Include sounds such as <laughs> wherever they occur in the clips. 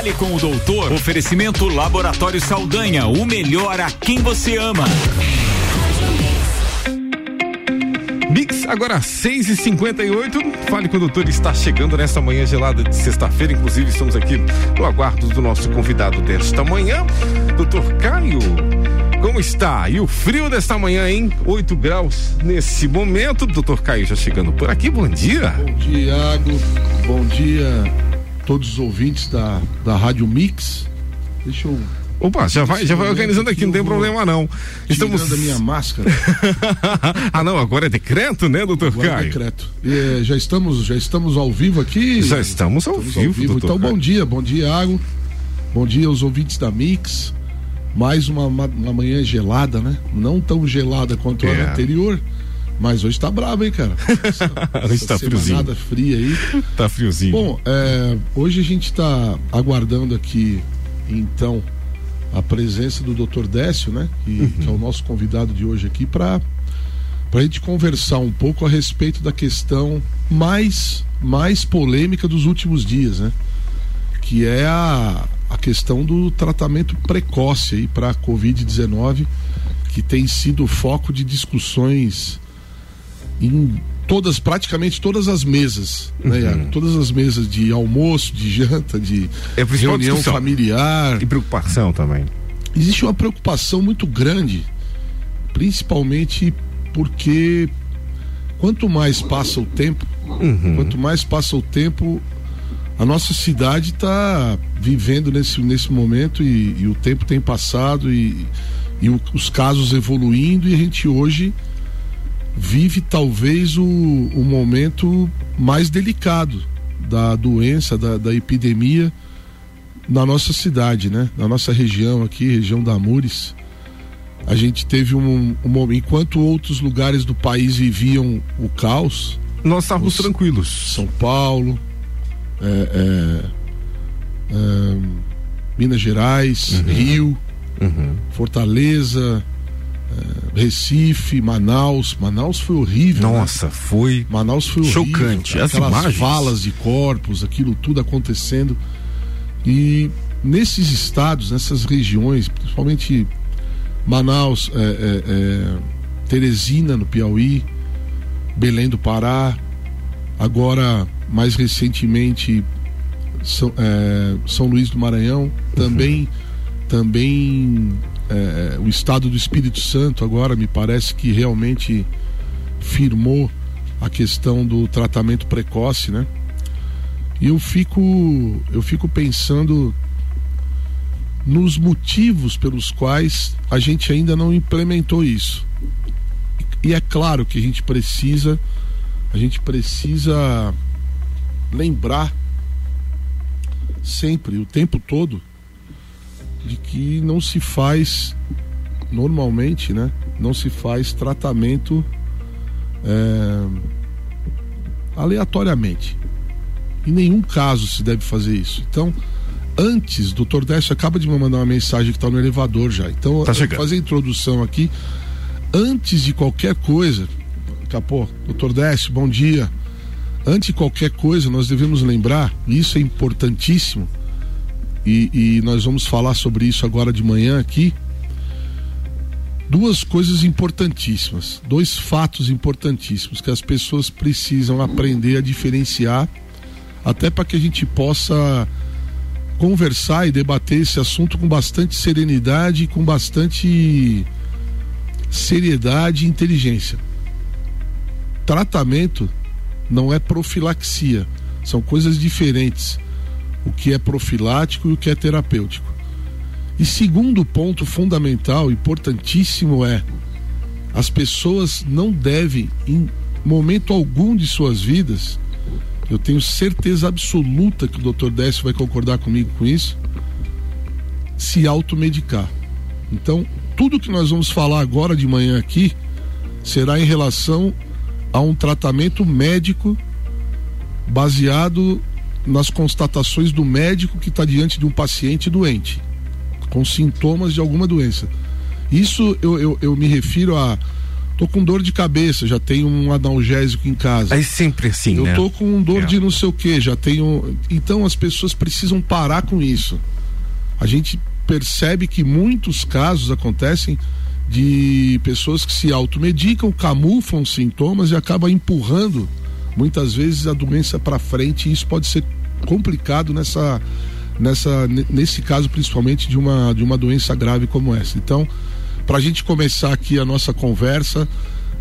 Fale com o doutor. Oferecimento Laboratório Saldanha, o melhor a quem você ama. Mix, agora 6 e 58 Fale com o doutor, está chegando nesta manhã gelada de sexta-feira. Inclusive, estamos aqui no aguardo do nosso convidado desta manhã, doutor Caio. Como está? E o frio desta manhã, hein? 8 graus nesse momento. Doutor Caio já chegando por aqui. Bom dia. Bom dia, Iago. Bom dia todos os ouvintes da, da Rádio Mix. Deixa eu Opa, já vai, já vai organizando aqui, não tem problema não. Estamos a minha máscara. <laughs> ah, não, agora é decreto, né, doutor agora é Caio? É decreto. E, já estamos, já estamos ao vivo aqui. Já estamos ao estamos vivo, ao vivo. Então, Caio. bom dia, bom dia, Água. Bom dia aos ouvintes da Mix. Mais uma, uma, uma manhã gelada, né? Não tão gelada quanto é. a anterior. Mas hoje tá brabo, hein, cara? Essa, <laughs> hoje tá friozinho. Fria aí. Tá friozinho. Bom, é, hoje a gente tá aguardando aqui, então, a presença do Dr. Décio, né? Que, uhum. que é o nosso convidado de hoje aqui para para a gente conversar um pouco a respeito da questão mais mais polêmica dos últimos dias, né? Que é a, a questão do tratamento precoce aí para a Covid-19, que tem sido foco de discussões em todas, praticamente todas as mesas, né, uhum. Todas as mesas de almoço, de janta, de é reunião familiar. E preocupação também. Existe uma preocupação muito grande, principalmente porque quanto mais passa o tempo, uhum. quanto mais passa o tempo, a nossa cidade está vivendo nesse, nesse momento e, e, o tempo tem passado e, e o, os casos evoluindo e a gente hoje vive talvez o, o momento mais delicado da doença, da, da epidemia na nossa cidade, né? Na nossa região aqui, região da Amures. A gente teve um, um momento, enquanto outros lugares do país viviam o caos. Nós estávamos tranquilos. São Paulo, é, é, é, Minas Gerais, uhum. Rio, uhum. Fortaleza, Recife, Manaus. Manaus foi horrível. Né? Nossa, né? foi. Manaus foi chocante. Horrível, As imagens. valas de corpos, aquilo tudo acontecendo. E nesses estados, nessas regiões, principalmente Manaus, é, é, é, Teresina, no Piauí, Belém do Pará, agora mais recentemente São, é, São Luís do Maranhão, também, uhum. também é, o estado do Espírito Santo agora me parece que realmente firmou a questão do tratamento precoce, né? E eu fico eu fico pensando nos motivos pelos quais a gente ainda não implementou isso. E é claro que a gente precisa a gente precisa lembrar sempre, o tempo todo, de que não se faz normalmente, né? Não se faz tratamento é, aleatoriamente. Em nenhum caso se deve fazer isso. Então, antes, doutor Décio acaba de me mandar uma mensagem que está no elevador já. Então, tá fazer a introdução aqui. Antes de qualquer coisa, Capô, doutor Décio, bom dia. Antes de qualquer coisa, nós devemos lembrar, e isso é importantíssimo, e, e nós vamos falar sobre isso agora de manhã aqui. Duas coisas importantíssimas, dois fatos importantíssimos que as pessoas precisam aprender a diferenciar, até para que a gente possa conversar e debater esse assunto com bastante serenidade com bastante seriedade e inteligência. Tratamento não é profilaxia, são coisas diferentes o que é profilático e o que é terapêutico. E segundo ponto fundamental, importantíssimo é as pessoas não devem, em momento algum de suas vidas, eu tenho certeza absoluta que o Dr. Décio vai concordar comigo com isso, se automedicar. Então, tudo que nós vamos falar agora de manhã aqui será em relação a um tratamento médico baseado nas constatações do médico que está diante de um paciente doente, com sintomas de alguma doença. Isso eu, eu, eu me refiro a tô com dor de cabeça, já tenho um analgésico em casa. É sempre assim, eu né? tô com dor é. de não sei o que, já tenho. Então as pessoas precisam parar com isso. A gente percebe que muitos casos acontecem de pessoas que se automedicam, camuflam sintomas e acabam empurrando muitas vezes a doença para frente e isso pode ser complicado nessa nessa nesse caso principalmente de uma de uma doença grave como essa. Então, para a gente começar aqui a nossa conversa,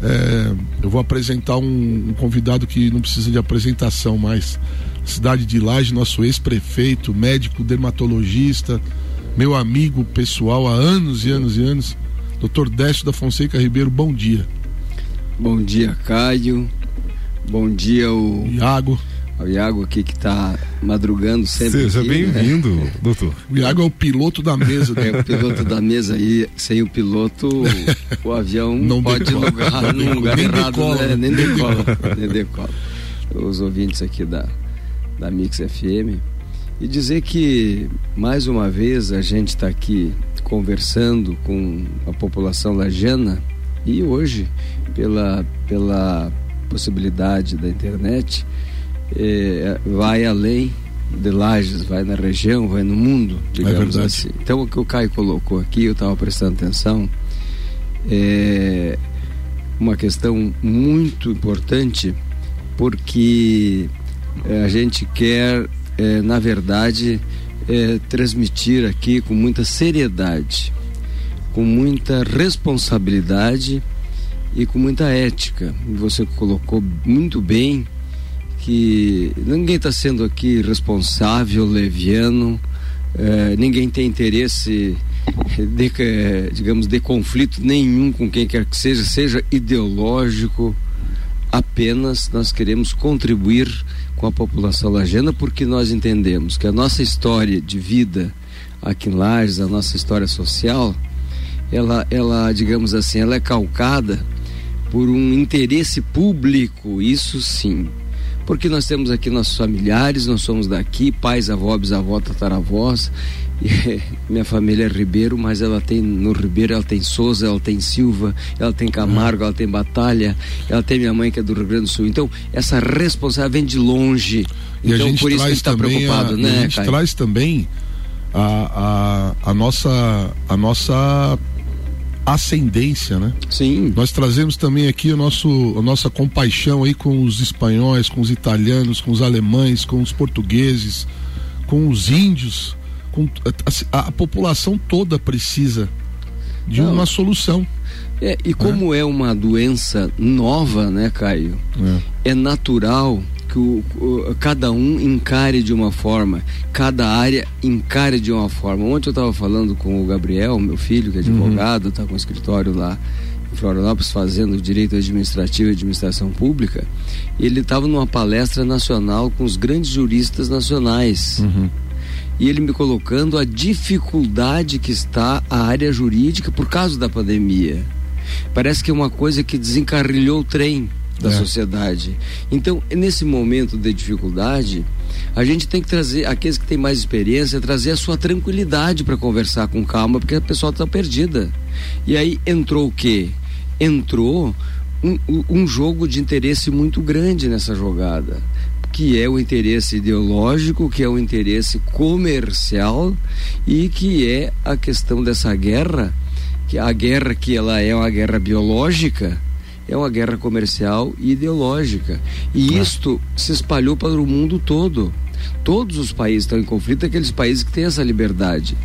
é, eu vou apresentar um, um, convidado que não precisa de apresentação, mas cidade de Laje, nosso ex-prefeito, médico dermatologista, meu amigo pessoal há anos e anos e anos, Dr. Décio da Fonseca Ribeiro, bom dia. Bom dia, Caio. Bom dia, o Iago o Iago aqui que está madrugando sempre. Seja né? bem-vindo, né? doutor. O Iago é o piloto da mesa. Né? É o piloto da mesa e sem o piloto <laughs> o avião não pode decola. lugar num lugar nem errado, decola, né? Nem decola, nem decola. Os ouvintes aqui da, da Mix FM. E dizer que, mais uma vez, a gente está aqui conversando com a população lajana e hoje, pela, pela possibilidade da internet, é, vai além de Lages, vai na região, vai no mundo, digamos é assim. Então o que o Caio colocou aqui, eu estava prestando atenção, é uma questão muito importante, porque é, a gente quer, é, na verdade, é, transmitir aqui com muita seriedade, com muita responsabilidade e com muita ética. Você colocou muito bem que ninguém está sendo aqui responsável, leviano, é, ninguém tem interesse de, digamos, de conflito nenhum com quem quer que seja, seja ideológico, apenas nós queremos contribuir com a população lajana porque nós entendemos que a nossa história de vida aqui em Lages, a nossa história social, ela, ela digamos assim, ela é calcada por um interesse público, isso sim, porque nós temos aqui nossos familiares, nós somos daqui, pais, avós, bisavó, tataravós. <laughs> E, minha família é Ribeiro, mas ela tem no Ribeiro, ela tem Souza, ela tem Silva, ela tem Camargo, ela tem Batalha, ela tem minha mãe que é do Rio Grande do Sul. Então, essa responsabilidade vem de longe. E então, por isso a gente está preocupado, a, né? A gente Caio? traz também a, a, a, nossa, a nossa ascendência, né? Sim. Nós trazemos também aqui o nosso, a nossa compaixão aí com os espanhóis, com os italianos, com os alemães, com os portugueses, com os índios, com a, a população toda precisa de Não. uma solução. É, e como é. é uma doença nova, né, Caio? É, é natural que o, o, cada um encare de uma forma, cada área encare de uma forma. Ontem eu estava falando com o Gabriel, meu filho, que é advogado, está uhum. com um escritório lá em Florianópolis fazendo direito administrativo e administração pública. E ele estava numa palestra nacional com os grandes juristas nacionais. Uhum. E ele me colocando a dificuldade que está a área jurídica por causa da pandemia. Parece que é uma coisa que desencarrilhou o trem da é. sociedade. Então, nesse momento de dificuldade, a gente tem que trazer, aqueles que têm mais experiência, trazer a sua tranquilidade para conversar com calma, porque a pessoa está perdida. E aí entrou o quê? Entrou um, um jogo de interesse muito grande nessa jogada que é o interesse ideológico, que é o interesse comercial e que é a questão dessa guerra, que a guerra que ela é uma guerra biológica, é uma guerra comercial e ideológica. E é. isto se espalhou para o mundo todo. Todos os países estão em conflito, aqueles países que têm essa liberdade.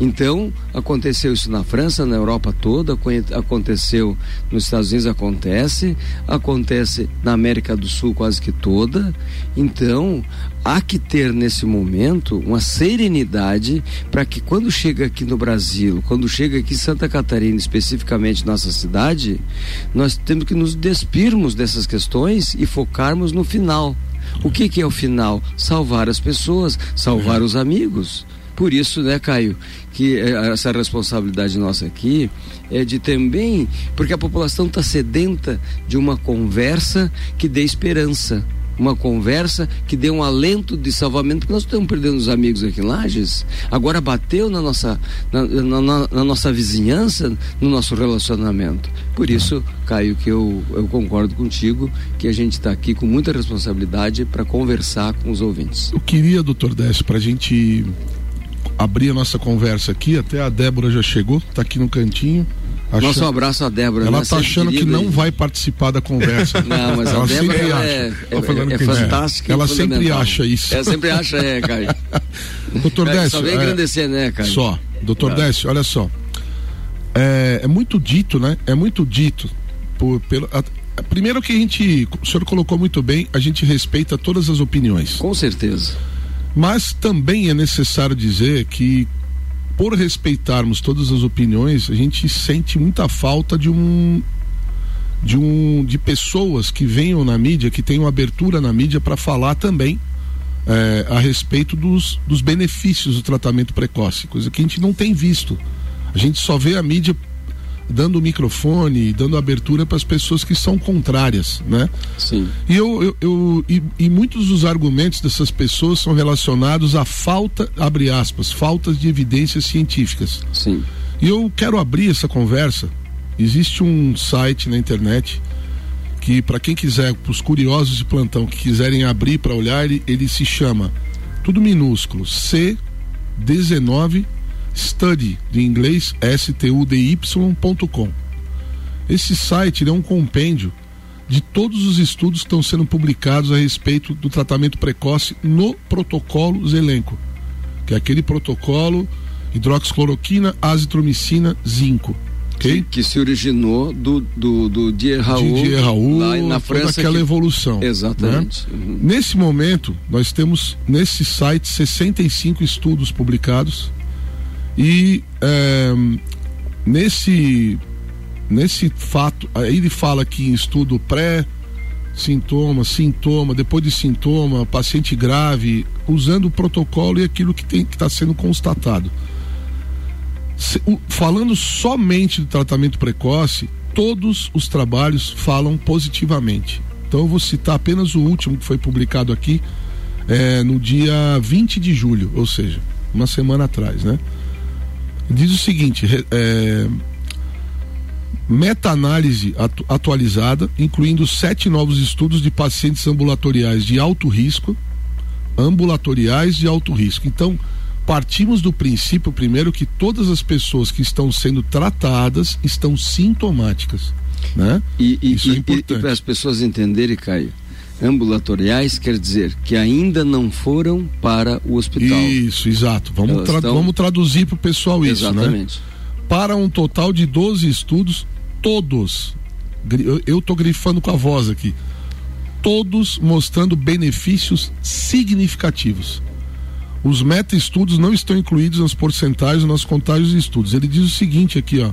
Então, aconteceu isso na França, na Europa toda, aconteceu nos Estados Unidos, acontece, acontece na América do Sul quase que toda. Então, há que ter nesse momento uma serenidade para que quando chega aqui no Brasil, quando chega aqui em Santa Catarina, especificamente nossa cidade, nós temos que nos despirmos dessas questões e focarmos no final. O que, que é o final? Salvar as pessoas, salvar os amigos. Por isso, né, Caio, que eh, essa responsabilidade nossa aqui é de também, porque a população está sedenta de uma conversa que dê esperança. uma conversa que dê um alento de salvamento, porque nós estamos perdendo os amigos aqui em Lages. Agora bateu na nossa, na, na, na nossa vizinhança, no nosso relacionamento. Por isso, Caio, que eu, eu concordo contigo que a gente está aqui com muita responsabilidade para conversar com os ouvintes. Eu queria, doutor Décio, para a gente abrir a nossa conversa aqui, até a Débora já chegou, está aqui no cantinho. Achando... Nosso abraço a Débora. Ela está né? achando que não vai participar da conversa. <laughs> Não, mas ela a Débora ela é, é, é, é fantástica. Ela sempre acha isso. Ela sempre acha, é, <laughs> Caio. Doutor é, Décio. Só vem engrandecer, né, Caio? Só. Doutor claro. Décio, olha só. É, é, muito dito, né? É muito dito. Por, pelo, a, primeiro que a gente, o senhor colocou muito bem, a gente respeita todas as opiniões. Com certeza. Mas também é necessário dizer que por respeitarmos todas as opiniões, a gente sente muita falta de um de um de pessoas que venham na mídia, que tenham abertura na mídia para falar também é, a respeito dos, dos benefícios do tratamento precoce, coisa que a gente não tem visto. A gente só vê a mídia dando microfone, dando abertura para as pessoas que são contrárias, né? Sim. E eu, eu, eu e, e, muitos dos argumentos dessas pessoas são relacionados à falta, abre aspas, faltas de evidências científicas. Sim. E eu quero abrir essa conversa. Existe um site na internet que para quem quiser, para os curiosos de plantão que quiserem abrir para olhar, ele, ele se chama tudo minúsculo C19 study, de inglês, study.com. Esse site é um compêndio de todos os estudos que estão sendo publicados a respeito do tratamento precoce no protocolo Zelenco, que é aquele protocolo hidroxicloroquina, azitromicina, zinco. Okay? Que, que, se originou do, do, do Dier Raul, Dier Raul lá na França. aquela que... evolução. Exatamente. Né? Uhum. Nesse momento, nós temos nesse site 65 estudos publicados e é, nesse, nesse fato, aí ele fala que em estudo pré, sintoma, sintoma, depois de sintoma, paciente grave, usando o protocolo e aquilo que está sendo constatado. Se, o, falando somente do tratamento precoce, todos os trabalhos falam positivamente. Então eu vou citar apenas o último que foi publicado aqui é, no dia 20 de julho, ou seja, uma semana atrás, né? Diz o seguinte: é, meta-análise atu atualizada, incluindo sete novos estudos de pacientes ambulatoriais de alto risco, ambulatoriais de alto risco. Então, partimos do princípio, primeiro, que todas as pessoas que estão sendo tratadas estão sintomáticas. Né? E, e, Isso é importante. E, e para as pessoas entenderem, Caio, ambulatoriais quer dizer que ainda não foram para o hospital. Isso, exato. Vamos, tra estão... vamos traduzir para o pessoal isso, né? Exatamente. né? Para um total de 12 estudos, todos, eu estou grifando com a voz aqui, todos mostrando benefícios significativos. Os meta-estudos não estão incluídos nas porcentagens nas contágios de estudos. Ele diz o seguinte aqui, ó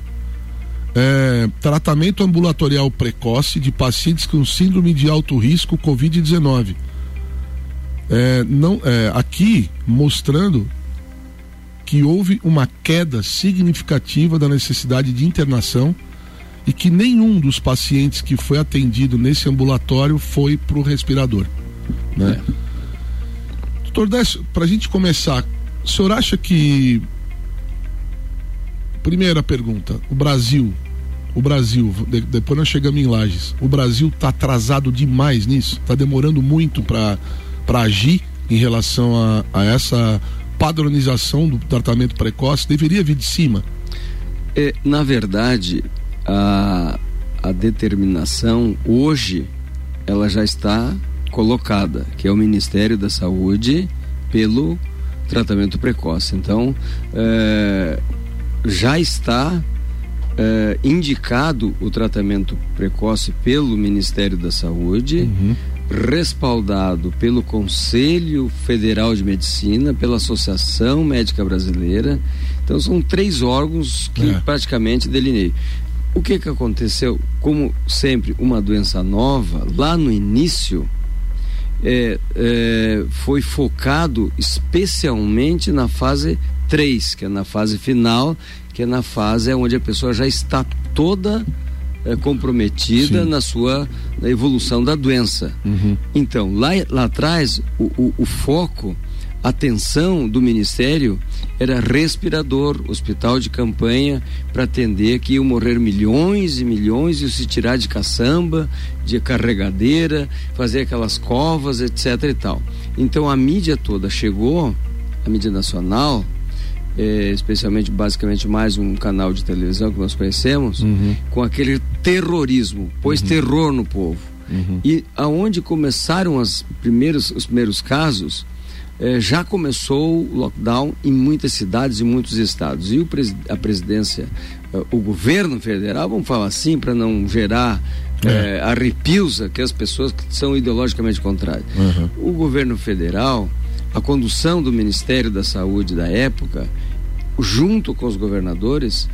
é, tratamento ambulatorial precoce de pacientes com síndrome de alto risco Covid-19. É, não, é, aqui mostrando que houve uma queda significativa da necessidade de internação e que nenhum dos pacientes que foi atendido nesse ambulatório foi para o respirador. Né? É. Doutor Décio, para a gente começar, o senhor acha que. Primeira pergunta: o Brasil o Brasil, de, depois nós chegamos em Lages, o Brasil está atrasado demais nisso, está demorando muito para agir em relação a, a, essa padronização do tratamento precoce, deveria vir de cima? É, na verdade, a, a determinação hoje ela já está colocada, que é o Ministério da Saúde pelo tratamento precoce. Então, é, já está uh, indicado o tratamento precoce pelo Ministério da Saúde, uhum. respaldado pelo Conselho Federal de Medicina, pela Associação Médica Brasileira. Então são três órgãos que é. praticamente delineiam. O que que aconteceu? Como sempre, uma doença nova, lá no início, é, é, foi focado especialmente na fase 3, que é na fase final, que é na fase onde a pessoa já está toda é, comprometida Sim. na sua da evolução da doença. Uhum. Então, lá, lá atrás, o, o, o foco atenção do Ministério era respirador, hospital de campanha para atender que iam morrer milhões e milhões e se tirar de caçamba, de carregadeira, fazer aquelas covas, etc e tal. Então a mídia toda chegou, a mídia nacional, é, especialmente basicamente mais um canal de televisão que nós conhecemos, uhum. com aquele terrorismo, pôs uhum. terror no povo. Uhum. E aonde começaram as primeiros, os primeiros casos, eh, já começou o lockdown em muitas cidades e muitos estados. E o, a presidência, eh, o governo federal, vamos falar assim, para não gerar é. arrepios que as pessoas que são ideologicamente contrárias. Uhum. O governo federal, a condução do Ministério da Saúde da época, junto com os governadores,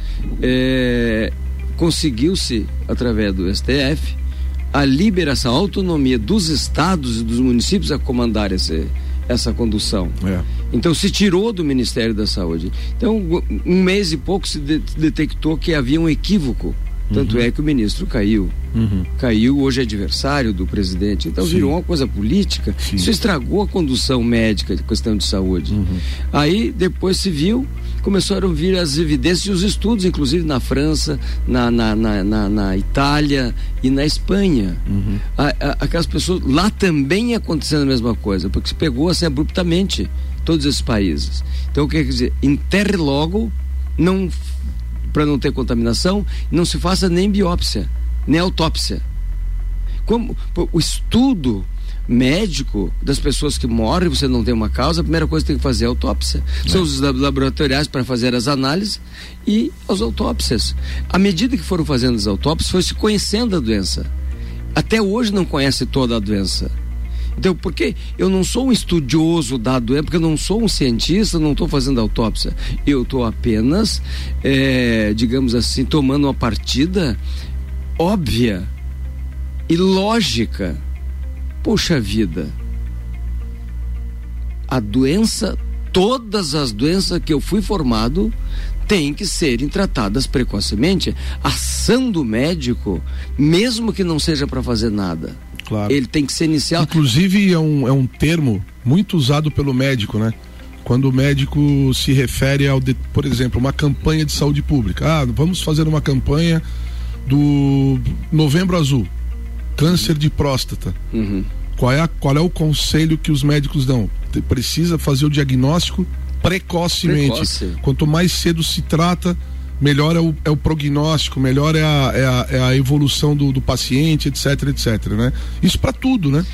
conseguiu-se, através do STF, a liberação, a autonomia dos estados e dos municípios a comandar esse, essa condução. É. Então se tirou do Ministério da Saúde. Então, um mês e pouco se de detectou que havia um equívoco. Tanto uhum. é que o ministro caiu. Uhum. Caiu, hoje é adversário do presidente. Então Sim. virou uma coisa política. Sim. Isso estragou a condução médica de questão de saúde. Uhum. Aí depois se viu começaram a vir as evidências e os estudos, inclusive na França, na, na, na, na, na Itália e na Espanha. Uhum. A, a, aquelas pessoas, lá também acontecendo a mesma coisa, porque se pegou assim abruptamente todos esses países. Então, quer dizer, enterre logo, não para não ter contaminação, não se faça nem biópsia, nem autópsia. Como o estudo médico das pessoas que morrem, você não tem uma causa, a primeira coisa que tem que fazer é autópsia. É. São os laboratoriais para fazer as análises e as autópsias. À medida que foram fazendo as autópsias, foi se conhecendo a doença. Até hoje não conhece toda a doença. Então, porque eu não sou um estudioso da doença, porque eu não sou um cientista, não estou fazendo autópsia. Eu estou apenas, é, digamos assim, tomando uma partida óbvia e lógica Poxa vida, a doença, todas as doenças que eu fui formado, têm que serem tratadas precocemente. Ação do médico, mesmo que não seja para fazer nada, claro. ele tem que ser inicial. Inclusive, é um, é um termo muito usado pelo médico, né? Quando o médico se refere ao, de, por exemplo, uma campanha de saúde pública. Ah, vamos fazer uma campanha do Novembro Azul câncer de próstata. Uhum. Qual, é a, qual é o conselho que os médicos dão? Precisa fazer o diagnóstico precocemente. Precoce. Quanto mais cedo se trata, melhor é o, é o prognóstico, melhor é a, é a, é a evolução do, do, paciente, etc, etc, né? Isso para tudo, né?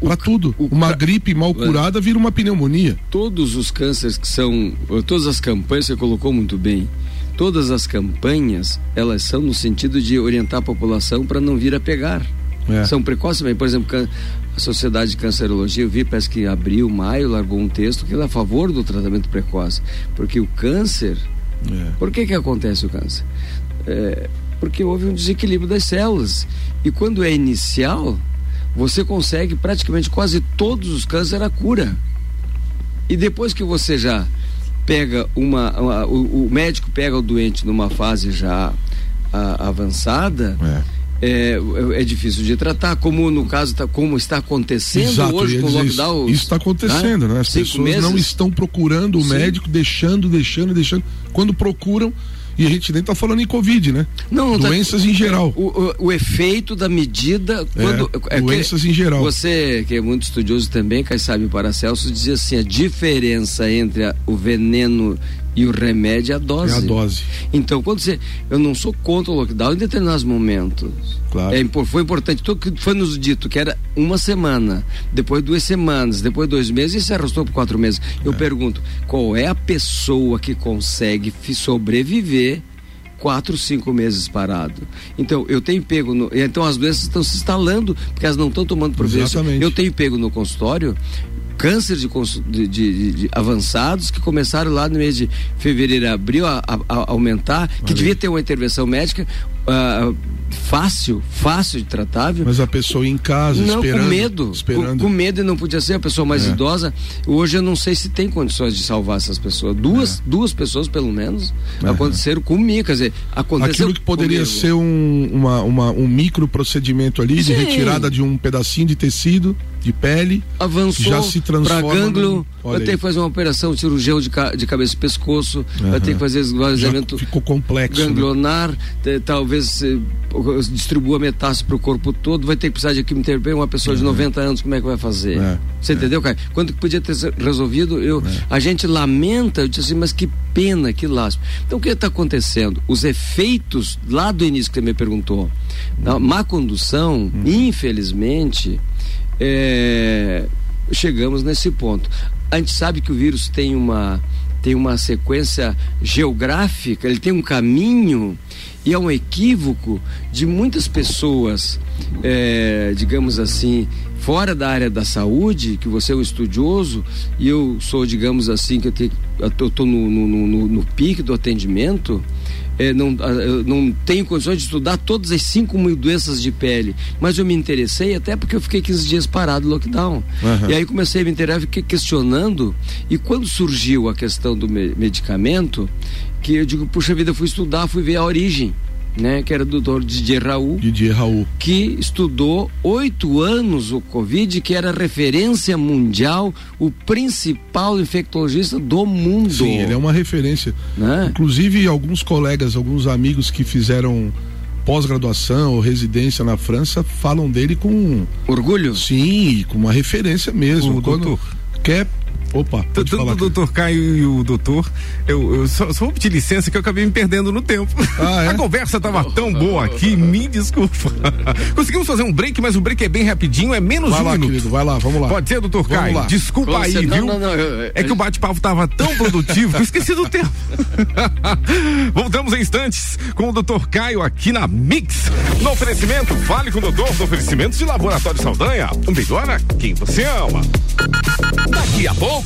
Para tudo. O, uma pra, gripe mal curada vira uma pneumonia. Todos os cânceres que são, todas as campanhas você colocou muito bem. Todas as campanhas, elas são no sentido de orientar a população para não vir a pegar. É. São precoces também. Por exemplo, a Sociedade de Cancerologia, eu vi, parece que em abril, maio, largou um texto que é a favor do tratamento precoce. Porque o câncer. É. Por que, que acontece o câncer? É, porque houve um desequilíbrio das células. E quando é inicial, você consegue praticamente quase todos os cânceres a cura. E depois que você já pega uma. uma o, o, médico pega o doente numa fase já a, avançada. É é, é difícil de tratar, como no caso, tá, como está acontecendo Exato, hoje com o lockdown. Isso está acontecendo, né? né? As Cinco pessoas meses? não estão procurando o Sim. médico, deixando, deixando, deixando. Quando procuram, e a gente nem está falando em Covid, né? Não, tá- doenças tá, em geral. O, o, o, efeito da medida. Quando, é, é doenças em geral. Você, que é muito estudioso também, sabe Paracelso, dizia assim: a diferença entre a, o veneno e o remédio é a dose. É a dose. Então, quando você. Eu não sou contra o lockdown em determinados momentos. Claro. É, foi importante. Tudo que foi nos dito que era uma semana, depois duas semanas, depois dois meses e se arrastou por quatro meses. Eu é. pergunto: qual é a pessoa que consegue sobreviver? quatro, cinco meses parado. Então, eu tenho pego no, Então, as doenças estão se instalando porque elas não estão tomando providência. Eu tenho pego no consultório câncer de, de, de, de, avançados que começaram lá no mês de fevereiro, abril a, a, a aumentar, que devia ter uma intervenção médica. uh, fácil, fácil de tratável. Mas a pessoa em casa, não, esperando. Com medo. Esperando. Com, com medo e não podia ser a pessoa mais é. idosa. Hoje eu não sei se tem condições de salvar essas pessoas. Duas, é. duas pessoas, pelo menos, é. aconteceram comigo. Quer dizer, aconteceu. Aquilo que poderia comigo. ser um, uma, uma, um micro procedimento ali Sim. de retirada de um pedacinho de tecido de pele. Avançou já se transforma. Para gânglio, vai ter que fazer uma operação cirurgião de, ca, de cabeça e pescoço, uhum. vai ter que fazer esvaziamento. Ficou complexo. Ganglionar, né? talvez eh, distribua metástase para o corpo todo, vai ter que precisar de quimioterapia. Uma pessoa uhum. de 90 anos, como é que vai fazer? É. Você é. entendeu, cara? Quando podia ter resolvido, eu, é. a gente lamenta, eu disse assim, mas que pena, que lástima. Então o que está acontecendo? Os efeitos lá do início que você me perguntou, da má condução, uhum. infelizmente é, chegamos nesse ponto. A gente sabe que o vírus tem uma, tem uma sequência geográfica, ele tem um caminho e é um equívoco de muitas pessoas, é, digamos assim, fora da área da saúde, que você é um estudioso e eu sou, digamos assim, que eu estou no, no, no, no pique do atendimento é, não, não tenho condições de estudar todas as 5 mil doenças de pele, mas eu me interessei até porque eu fiquei 15 dias parado no lockdown. Uhum. E aí comecei a me interessar, fiquei questionando. E quando surgiu a questão do medicamento, que eu digo, puxa vida, fui estudar, fui ver a origem né, que era do doutor Didier Raul, Didier Raul, que estudou oito anos o Covid, que era referência mundial, o principal infectologista do mundo. Sim, ele é uma referência. Né? Inclusive, alguns colegas, alguns amigos que fizeram pós-graduação ou residência na França falam dele com orgulho. Sim, com uma referência mesmo. Quando quer Opa, tanto o doutor Caio e o doutor, eu, eu só, só, vou pedir licença que eu acabei me perdendo no tempo. Ah, é? <laughs> A conversa tava tão boa aqui, me desculpa. <laughs> Conseguimos fazer um break, mas o break é bem rapidinho, é menos vai um lá, minuto. Querido, vai lá, vamos lá. Pode ser, doutor vamos Caio? Lá. Desculpa aí, viu? Não, não, eu, é que o bate-papo tava tão produtivo que eu esqueci do tempo. <laughs> Voltamos em instantes com o doutor Caio aqui na Mix. No oferecimento, fale com o doutor no oferecimento de Laboratório Saldanha. Um melhor a quem você ama. Daqui a pouco,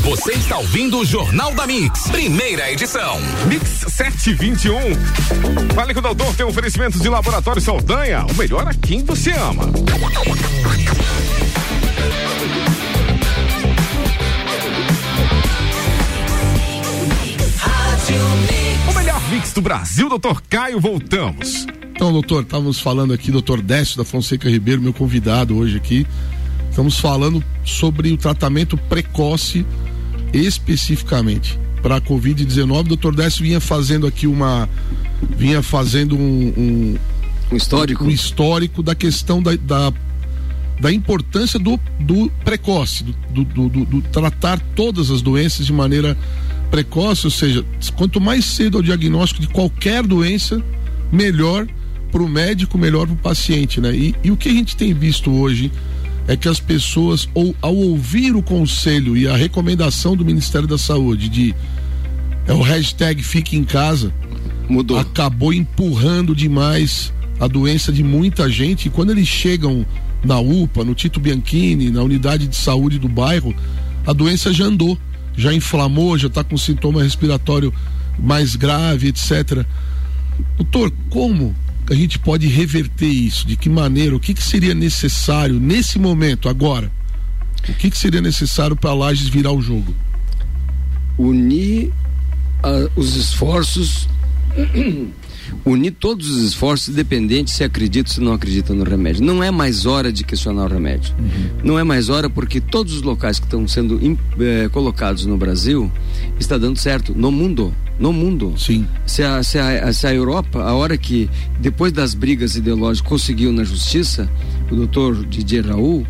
Você está ouvindo o Jornal da Mix, primeira edição. Mix 721. Fale que o doutor tem oferecimento de Laboratório Saldanha, o melhor a quem você ama. O melhor mix do Brasil, doutor Caio, voltamos. Então, doutor, estávamos falando aqui, doutor Décio da Fonseca Ribeiro, meu convidado hoje aqui. Estamos falando sobre o tratamento precoce especificamente para a Covid-19. O doutor Décio vinha fazendo aqui uma. vinha fazendo um. um, um histórico? Um histórico da questão da, da, da importância do, do precoce, do, do, do, do tratar todas as doenças de maneira precoce, ou seja, quanto mais cedo o diagnóstico de qualquer doença, melhor para o médico, melhor para o paciente, né? E, e o que a gente tem visto hoje é que as pessoas, ou, ao ouvir o conselho e a recomendação do Ministério da Saúde de é o hashtag fique em casa, mudou. Acabou empurrando demais a doença de muita gente. E quando eles chegam na UPA, no Tito Bianchini, na unidade de saúde do bairro, a doença já andou, já inflamou, já está com sintoma respiratório mais grave, etc. Doutor, como a gente pode reverter isso? De que maneira? O que, que seria necessário nesse momento, agora? O que, que seria necessário para a Lages virar o jogo? Unir uh, os esforços unir todos os esforços, independente se acredita ou se não acredita no remédio. Não é mais hora de questionar o remédio. Uhum. Não é mais hora porque todos os locais que estão sendo eh, colocados no Brasil está dando certo no mundo. No mundo. Sim. Se a, se, a, se a Europa, a hora que, depois das brigas ideológicas, conseguiu na justiça, o doutor Didier Raul,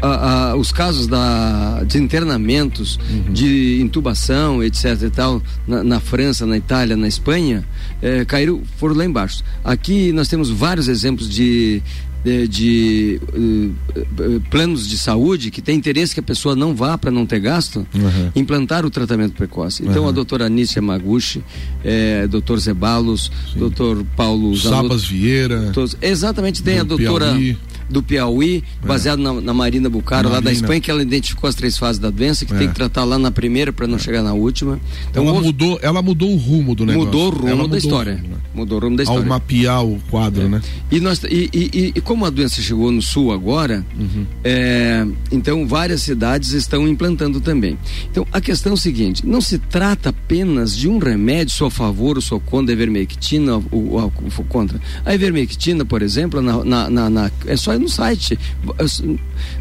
a, a, os casos da, de internamentos, uhum. de intubação, etc. e tal, na, na França, na Itália, na Espanha, é, caíram, foram lá embaixo. Aqui nós temos vários exemplos de de, de uh, planos de saúde que tem interesse que a pessoa não vá para não ter gasto, uhum. implantar o tratamento precoce. Então uhum. a doutora Anícia Maguchi, é, doutor Zebalos, doutor Paulo Sabas Vieira. Todos, exatamente, tem a doutora. Piauí do Piauí, é. baseado na, na, Marina Bucaro, lá da Espanha, que ela identificou as três fases da doença, que é. tem que tratar lá na primeira para não é. chegar na última. Então, ela, houve... mudou, ela mudou o rumo do negócio. Mudou o rumo ela da história. O rumo, né? Mudou o rumo da história. Ao mapear o quadro, é. né? E, nós, e, e, e, como a doença chegou no sul agora, uhum. É, então várias cidades estão implantando também. Então a questão é o seguinte: não se trata apenas de um remédio, sou a favor ou sou contra a ivermectina ou, ou, ou contra. A ivermectina, por exemplo, na, na, na, na é só no site.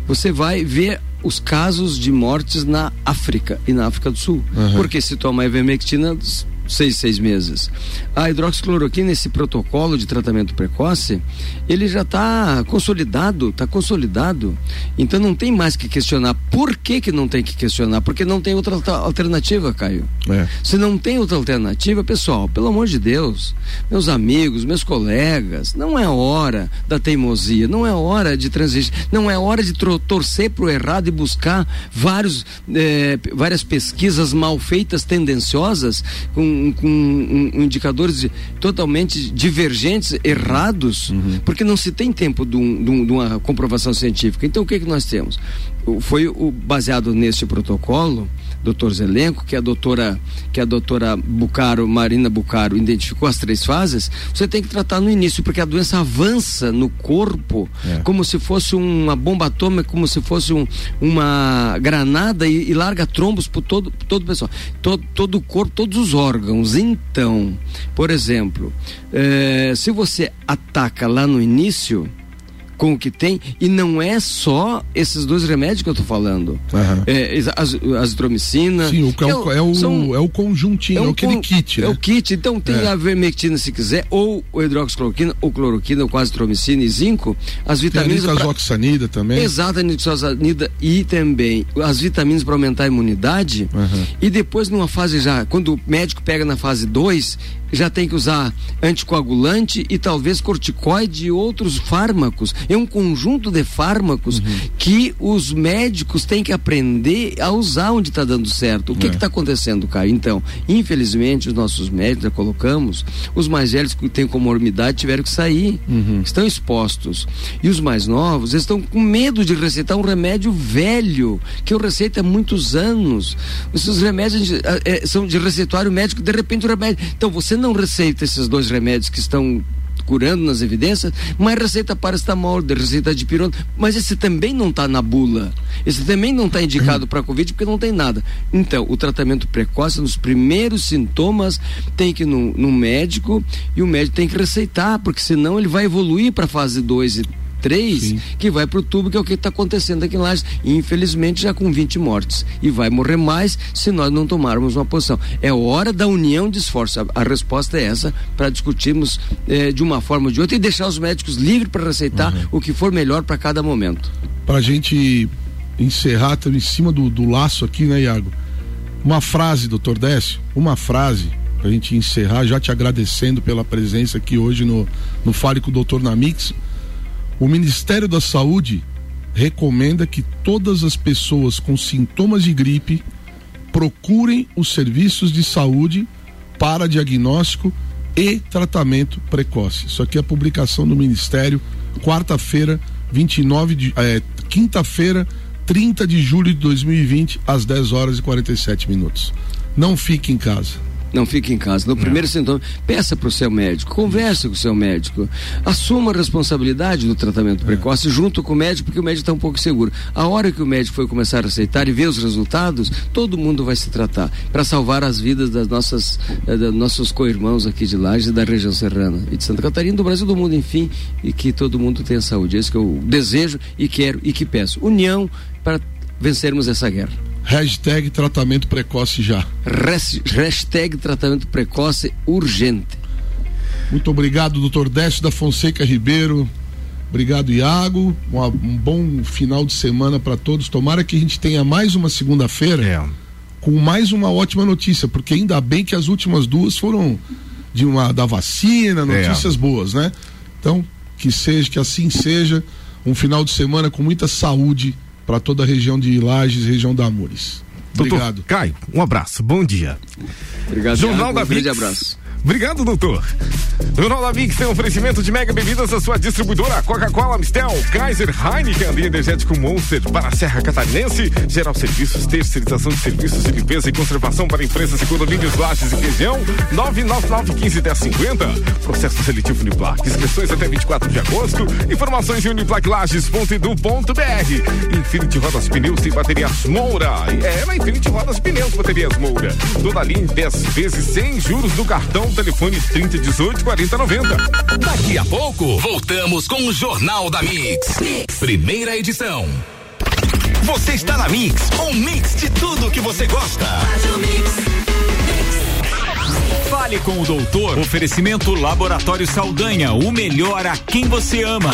Você vai ver os casos de mortes na África e na África do Sul. Uhum. Porque se toma ivermectina, seis, seis meses. A hidroxicloroquina, esse protocolo de tratamento precoce, ele já está consolidado, está consolidado. Então não tem mais que questionar. Por que, que não tem que questionar? Porque não tem outra alternativa, Caio. É. Se não tem outra alternativa, pessoal, pelo amor de Deus, meus amigos, meus colegas, não é hora da teimosia, não é hora de transigir, não é hora de torcer para o errado e buscar vários, eh, várias pesquisas mal feitas, tendenciosas, com com, indicadores totalmente divergentes, errados, uhum. porque não se tem tempo de, um, de, um, de, uma comprovação científica. Então o que, que nós temos? Foi o, baseado nesse protocolo doutor Zelenco, que a doutora, que a doutora Bucaro, Marina Bucaro, identificou as três fases, você tem que tratar no início, porque a doença avança no corpo é. como se fosse uma bomba atômica, como se fosse um, uma granada e, e, larga trombos por todo, todo o pessoal, todo, todo o corpo, todos os órgãos. Então, por exemplo, eh, se você ataca lá no início, com o que tem e não é só esses dois remédios que eu estou falando. Uhum. É, as, azitromicina. Sim, o, é, o, é, o, são, é o conjuntinho, é, um, é aquele kit. É né? o kit, então tem é. a vermectina se quiser, ou o hidroxicloroquina, ou cloroquina, ou quase azitromicina e zinco, as vitaminas. Tem a nitroxoxanida pra... também. Exato, a nitroxoxanida e também as vitaminas para aumentar a imunidade. Uhum. E depois numa fase já, quando o médico pega na fase 2, já tem que usar anticoagulante e talvez corticoide e outros fármacos. É um conjunto de fármacos uhum. que os médicos têm que aprender a usar onde está dando certo. O que é. está acontecendo, Caio? Então, infelizmente, os nossos médicos, já colocamos, os mais velhos que têm comorbidade tiveram que sair, uhum. estão expostos. E os mais novos estão com medo de receitar um remédio velho, que eu receito há muitos anos. Esses remédios é, são de receituário médico, de repente o remédio. Então, você você não receita esses dois remédios que estão curando nas evidências, mas receita paracetamol, receita de pirona, mas esse também não está na bula. Esse também não está indicado para Covid porque não tem nada. Então, o tratamento precoce, nos primeiros sintomas, tem que ir no médico e o médico tem que receitar, porque senão ele vai evoluir para fase 2 e 3, Sim. que vai para o tubo, que é o que está acontecendo aqui em Lages. Infelizmente, já com 20 mortes. E vai morrer mais se nós não tomarmos uma posição. É hora da união de esforço. A, a resposta é essa, para discutirmos eh, de uma forma ou de outra e deixar os médicos livres para receitar uhum. o que for melhor para cada momento. Para a gente encerrar, em cima do, do laço aqui, né, Iago? Uma frase, doutor Décio, uma frase para a gente encerrar, já te agradecendo pela presença aqui hoje no, no Fale com o Doutor Namix. O Ministério da Saúde recomenda que todas as pessoas com sintomas de gripe procurem os serviços de saúde para diagnóstico e tratamento precoce. Isso aqui é a publicação do Ministério, quarta-feira, 29 de. É, quinta-feira, 30 de julho de 2020, às 10 horas e 47 minutos. Não fique em casa. Não fique em casa. No primeiro sintoma, peça para o seu médico, converse com o seu médico, assuma a responsabilidade do tratamento é. precoce junto com o médico, porque o médico está um pouco seguro. A hora que o médico for começar a aceitar e ver os resultados, todo mundo vai se tratar para salvar as vidas das nossas, eh, dos nossos co-irmãos aqui de Lages da região serrana e de Santa Catarina, do Brasil, do mundo, enfim, e que todo mundo tenha saúde. É isso que eu desejo e quero e que peço. União para vencermos essa guerra. Hashtag tratamento precoce já. Hashtag tratamento precoce urgente. Muito obrigado, doutor Décio da Fonseca Ribeiro. Obrigado, Iago. Um, um bom final de semana para todos. Tomara que a gente tenha mais uma segunda-feira é. com mais uma ótima notícia, porque ainda bem que as últimas duas foram de uma da vacina, é. notícias é. boas, né? Então, que seja, que assim seja, um final de semana com muita saúde para toda a região de Lages, região da Amores. Obrigado. Doutor Caio, um abraço, bom dia. Obrigado, Jornal Thiago, da um grande abraço. Obrigado, doutor. Jornal da Mix tem um oferecimento de mega bebidas da sua distribuidora Coca-Cola, Mistel, Kaiser, Heineken e energético Monster para a Serra Catarinense. Geral Serviços, terceirização de serviços de limpeza e conservação para empresas e condomínios lajes e região. 999-15-1050. Processo seletivo Uniplac. Inscrições até 24 de agosto. Informações em uniplaclages.edu.br. Infinity Rodas Pneus tem baterias Moura. É, na Infinity Rodas Pneus, baterias Moura. Toda linha em 10 vezes sem juros do cartão telefone 3018 4090. Daqui a pouco, voltamos com o Jornal da mix. mix. Primeira edição. Você está na Mix, um mix de tudo que você gosta. Fale com o doutor. Oferecimento Laboratório Saldanha, o melhor a quem você ama.